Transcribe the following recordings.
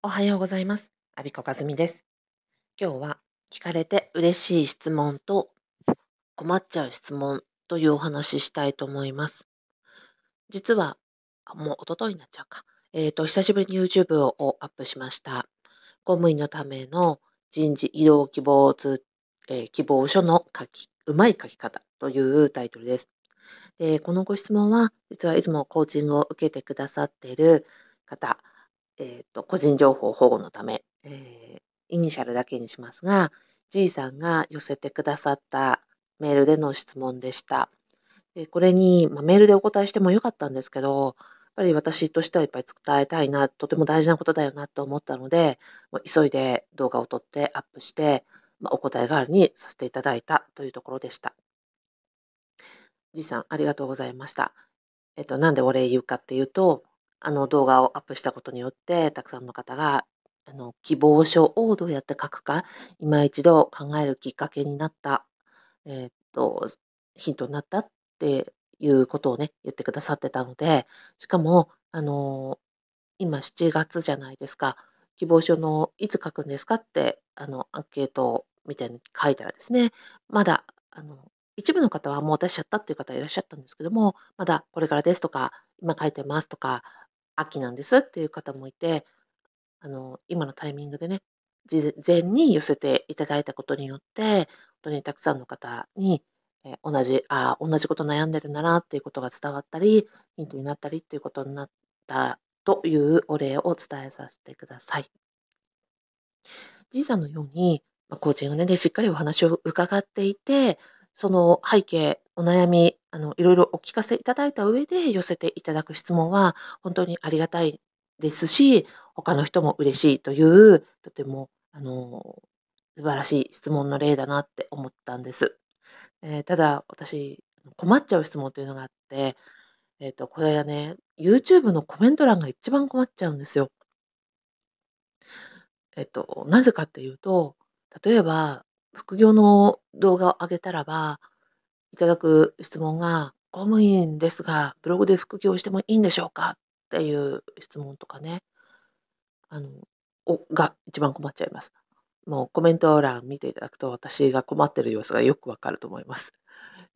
おはようございます。アビコカズミです。今日は聞かれて嬉しい質問と困っちゃう質問というお話ししたいと思います。実は、もう一昨日になっちゃうか。えっ、ー、と、久しぶりに YouTube をアップしました。公務員のための人事異動希望通、えー、希望書の書き、うまい書き方というタイトルです。で、このご質問は、実はいつもコーチングを受けてくださっている方、え、ー、と、個人情報保護のため、えー、イニシャルだけにしますが、G さんが寄せてくださったメールでの質問でした。でこれに、まあ、メールでお答えしてもよかったんですけど、やっぱり私としてはいっぱい伝えたいな、とても大事なことだよなと思ったので、急いで動画を撮ってアップして、まあ、お答え代わりにさせていただいたというところでした。G さん、ありがとうございました。えっと、なんでお礼言うかっていうと、あの動画をアップしたことによって、たくさんの方が、あの希望書をどうやって書くか、今一度考えるきっかけになった、えー、っと、ヒントになったっていうことをね、言ってくださってたので、しかも、あの今7月じゃないですか。希望書のいつ書くんですかって、あの、アンケートみたいに書いたらですね、まだ、あの、一部の方はもう出しちゃったっていう方いらっしゃったんですけども、まだこれからですとか、今書いてますとか、秋なんですっていう方もいて、あの、今のタイミングでね、事前に寄せていただいたことによって、本当にたくさんの方に、え同じ、あ同じこと悩んでるんだなっていうことが伝わったり、ヒントになったりっていうことになったというお礼を伝えさせてください。じいさんのように、まあ、コーチングで、しっかりお話を伺っていて、その背景、お悩み、あの、いろいろお聞かせいただいた上で寄せていただく質問は、本当にありがたいですし、他の人も嬉しいという、とても、あの、素晴らしい質問の例だなって思ったんです。えー、ただ、私、困っちゃう質問というのがあって、えっ、ー、と、これはね、YouTube のコメント欄が一番困っちゃうんですよ。えっ、と、なぜかっていうと、例えば、副業の動画を上げたらば、いただく質問が、公務員ですが、ブログで副業してもいいんでしょうか？っていう質問とかね、あの、おが一番困っちゃいます。もうコメント欄見ていただくと、私が困ってる様子がよくわかると思います。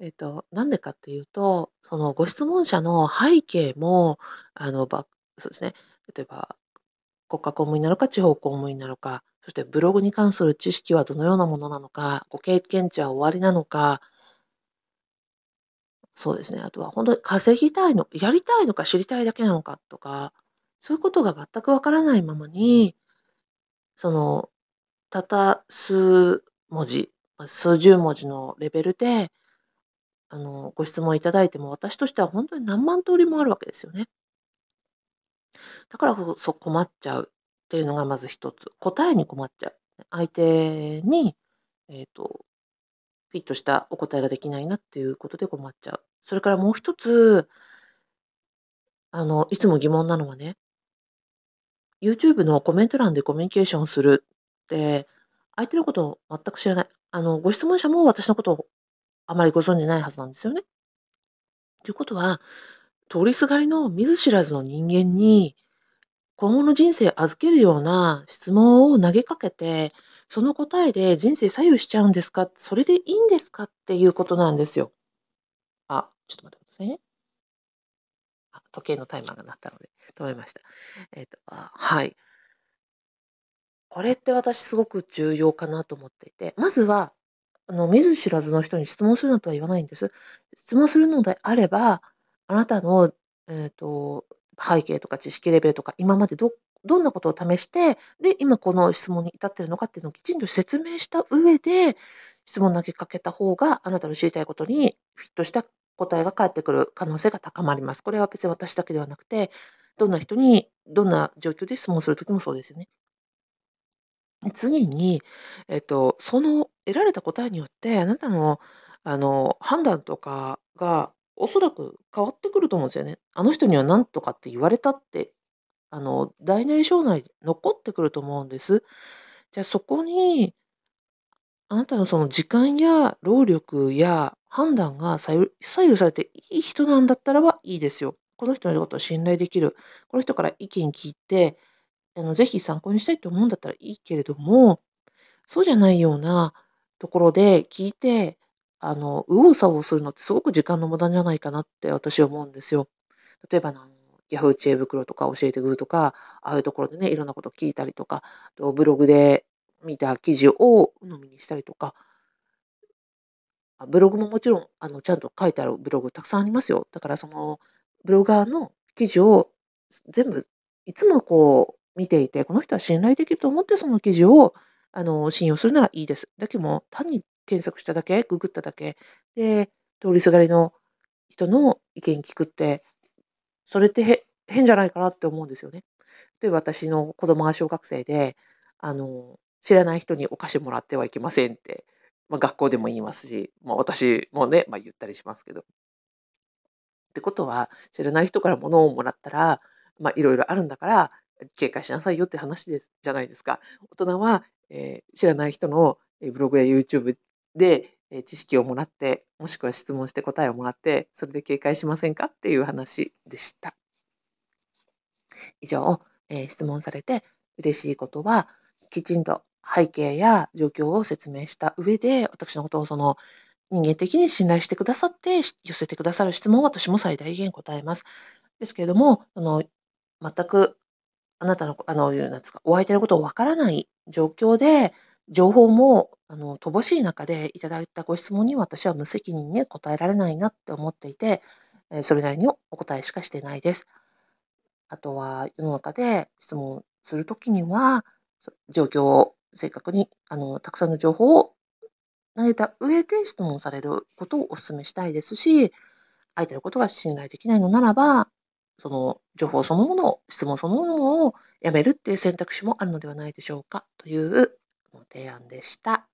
えっと、なんでかっていうと、そのご質問者の背景も、あの、ばそうですね、例えば、国家公務員なのか、地方公務員なのか、そしてブログに関する知識はどのようなものなのか、ご経験値は終わりなのか、そうですね、あとは本当に稼ぎたいのやりたいのか知りたいだけなのかとか、そういうことが全くわからないままに、その、たった数文字、数十文字のレベルで、あの、ご質問いただいても、私としては本当に何万通りもあるわけですよね。だからこそ困っちゃう。っていうのがまず一つ。答えに困っちゃう。相手に、えっ、ー、と、フィットしたお答えができないなっていうことで困っちゃう。それからもう一つ、あの、いつも疑問なのはね、YouTube のコメント欄でコミュニケーションするって、相手のことを全く知らない。あの、ご質問者も私のことをあまりご存じないはずなんですよね。ということは、通りすがりの見ず知らずの人間に、今後の人生預けるような質問を投げかけて、その答えで人生左右しちゃうんですか？それでいいんですか？っていうことなんですよ。あ、ちょっと待ってくださいね。あ、時計のタイマーが鳴ったので止めました。えっ、と、あはい。これって私すごく重要かなと思っていて、まずは、あの、見ず知らずの人に質問するなとは言わないんです。質問するのであれば、あなたの、えっ、と、背景とか知識レベルとか、今までどどんなことを試して、で、今この質問に至ってるのかっていうのをきちんと説明した上で、質問投げかけた方が、あなたの知りたいことにフィットした答えが返ってくる可能性が高まります。これは別に私だけではなくて、どんな人に、どんな状況で質問するときもそうですよね。次に、えっと、その得られた答えによって、あなたのあの判断とかがおそらく変わってくると思うんですよね。あの人には何とかって言われたって、あの、大なり小なり残ってくると思うんです。じゃあそこに、あなたのその時間や労力や判断が左右されていい人なんだったらばいいですよ。この人のことを信頼できる。この人から意見聞いて、あの、ぜひ参考にしたいと思うんだったらいいけれども、そうじゃないようなところで聞いて、あの、右往左往するのってすごく時間の無駄じゃないかなって私は思うんですよ。例えば、あの、ヤフー知恵袋とか教えてくるとか、ああいうところでね、いろんなこと聞いたりとか、とブログで見た記事を鵜呑みにしたりとか、ブログももちろん、あの、ちゃんと書いてあるブログたくさんありますよ。だからその、ブロガーの記事を全部いつもこう見ていて、この人は信頼できると思ってその記事を、あの、信用するならいいです。だけども、単に検索しただけ、ググっただけで、通りすがりの人の意見聞くって、それって変じゃないかなって思うんですよね。例えば私の子供が小学生で、あの、知らない人にお菓子もらってはいけませんって、まあ、学校でも言いますし、まあ、私もね、まあ、言ったりしますけど。ってことは、知らない人から物をもらったら、まあ、いろいろあるんだから、警戒しなさいよって話ですじゃないですか。大人は、えー知らない人のブログや YouTube で、え知識をもらって、もしくは質問して答えをもらって、それで警戒しませんかっていう話でした。以上、えー質問されて嬉しいことは、きちんと背景や状況を説明した上で、私のことをその人間的に信頼してくださって寄せてくださる質問を私も最大限答えます。ですけれども、あの全くあなたのあのなんですか、お相手のことをわからない状況で、情報もあの乏しい中でいただいたご質問に私は無責任に答えられないなって思っていて、それなりにお答えしかしてないです。あとは世の中で質問するときには、状況を正確にあのたくさんの情報を投げた上で質問されることをお勧めしたいですし、相手のことが信頼できないのならば、その情報そのものを、質問そのものをやめるっていう選択肢もあるのではないでしょうかというご提案でした。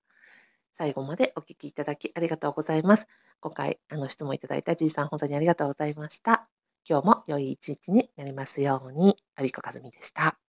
最後までお聞きいただきありがとうございます。今回あの質問いただいたじいさん本当にありがとうございました。今日も良い一日になりますように、アビコカズミでした。